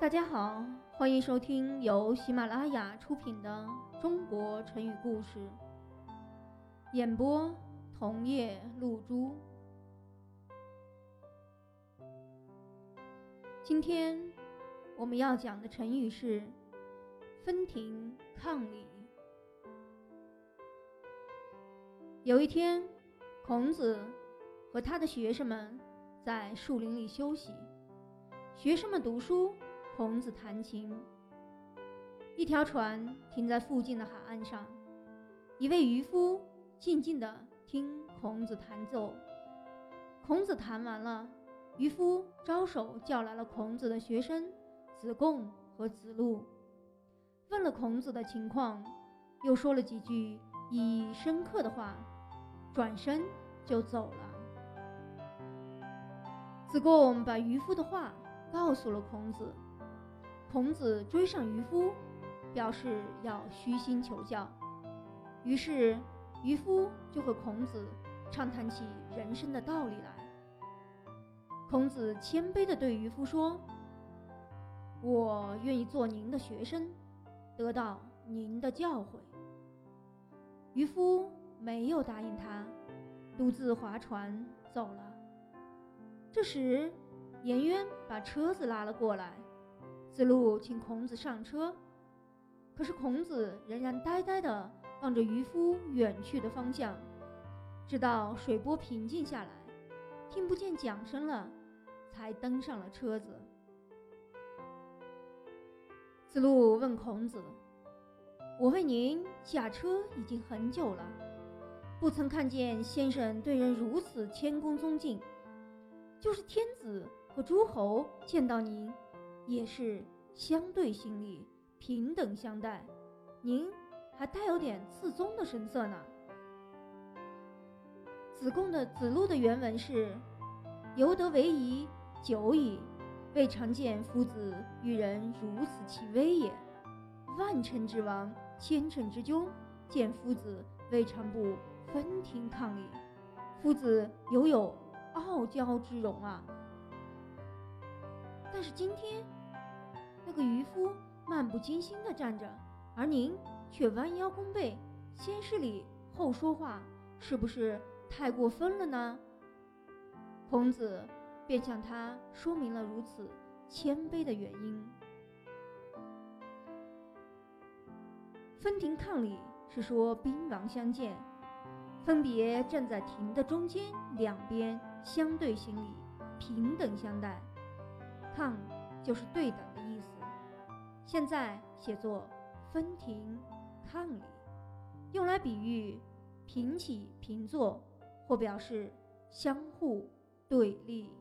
大家好，欢迎收听由喜马拉雅出品的《中国成语故事》，演播桐叶露珠。今天我们要讲的成语是“分庭抗礼”。有一天，孔子和他的学生们在树林里休息，学生们读书。孔子弹琴。一条船停在附近的海岸上，一位渔夫静静地听孔子弹奏。孔子弹完了，渔夫招手叫来了孔子的学生子贡和子路，问了孔子的情况，又说了几句意义深刻的话，转身就走了。子贡把渔夫的话告诉了孔子。孔子追上渔夫，表示要虚心求教。于是渔夫就和孔子畅谈起人生的道理来。孔子谦卑地对渔夫说：“我愿意做您的学生，得到您的教诲。”渔夫没有答应他，独自划船走了。这时，颜渊把车子拉了过来。子路请孔子上车，可是孔子仍然呆呆地望着渔夫远去的方向，直到水波平静下来，听不见桨声了，才登上了车子。子路问孔子：“我为您驾车已经很久了，不曾看见先生对人如此谦恭恭敬，就是天子和诸侯见到您。”也是相对心理平等相待，您还带有点自宗的神色呢。子贡的子路的原文是：“犹得为夷久矣，未尝见夫子与人如此其威也。万乘之王，千乘之君，见夫子未尝不分庭抗礼。夫子犹有傲娇之容啊。”但是今天。那个渔夫漫不经心地站着，而您却弯腰弓背，先施礼后说话，是不是太过分了呢？孔子便向他说明了如此谦卑的原因。分庭抗礼是说兵王相见，分别站在庭的中间，两边相对行礼，平等相待。抗就是对等的意思。现在写作分庭抗礼，用来比喻平起平坐，或表示相互对立。